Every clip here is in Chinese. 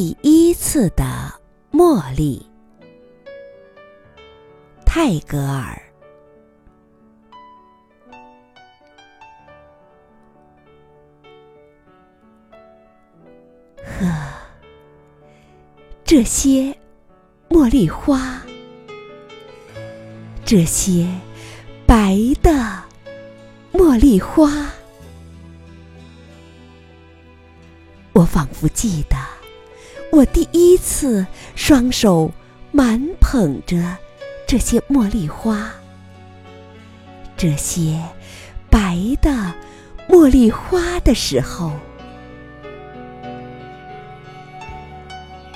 第一次的茉莉，泰戈尔。呵，这些茉莉花，这些白的茉莉花，我仿佛记得。我第一次双手满捧着这些茉莉花，这些白的茉莉花的时候，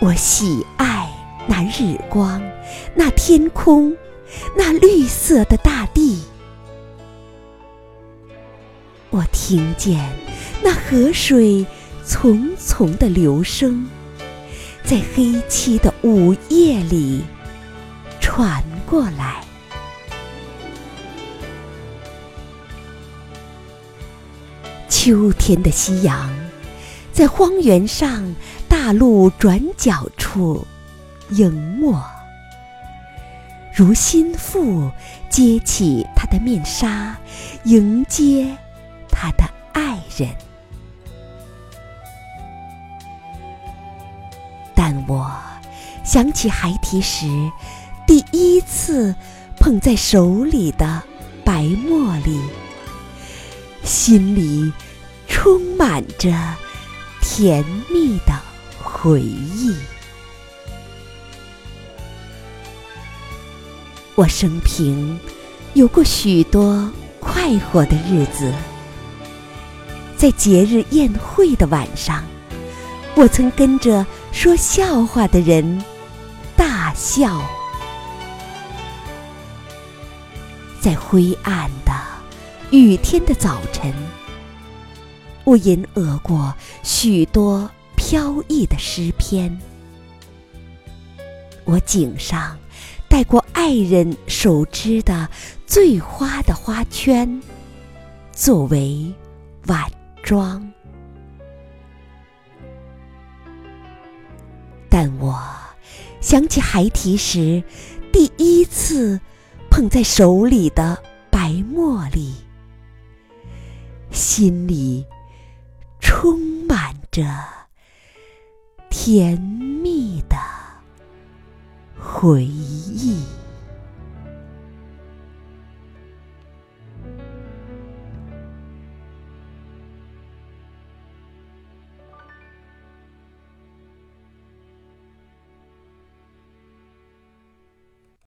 我喜爱那日光，那天空，那绿色的大地。我听见那河水淙淙的流声。在黑漆的午夜里传过来。秋天的夕阳在荒原上大路转角处迎我，如心腹揭起他的面纱，迎接他的爱人。但我想起孩提时第一次捧在手里的白茉莉，心里充满着甜蜜的回忆。我生平有过许多快活的日子，在节日宴会的晚上。我曾跟着说笑话的人大笑，在灰暗的雨天的早晨，我吟额过许多飘逸的诗篇。我颈上戴过爱人手织的最花的花圈，作为晚装。但我想起孩提时第一次捧在手里的白茉莉，心里充满着甜蜜的回忆。